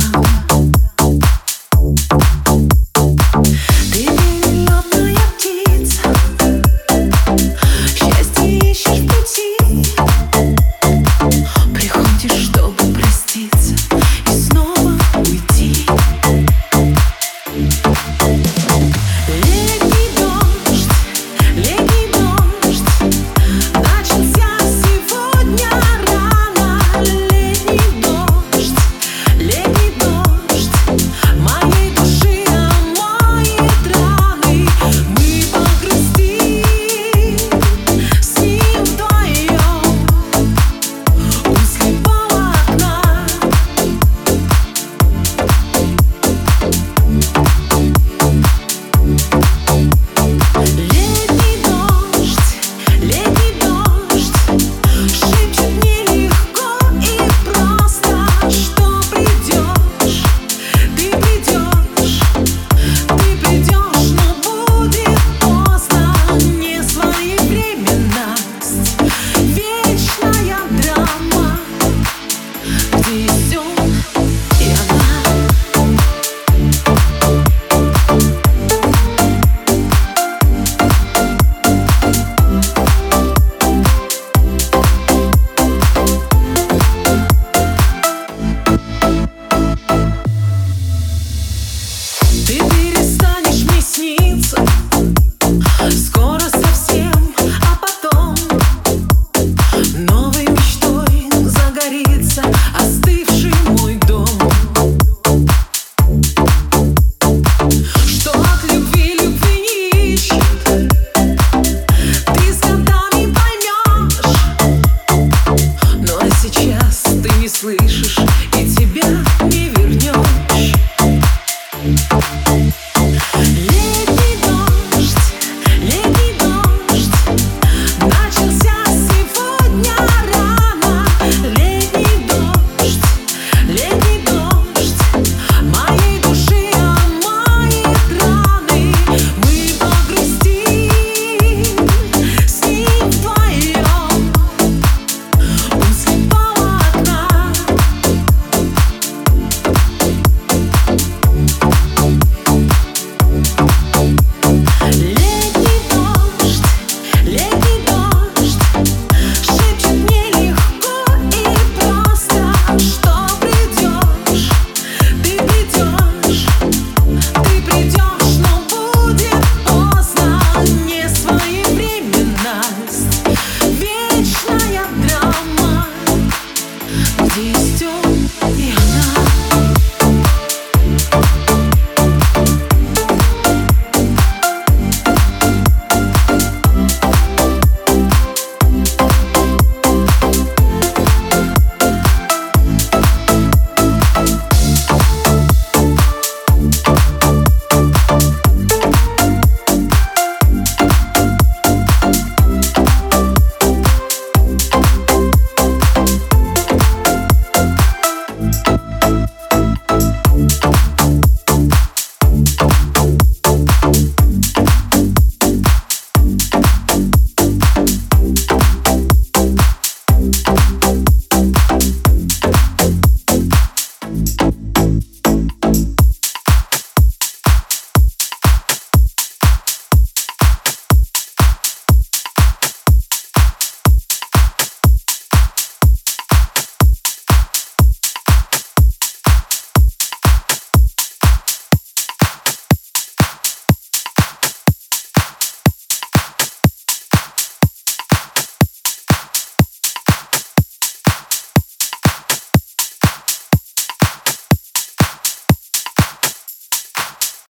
down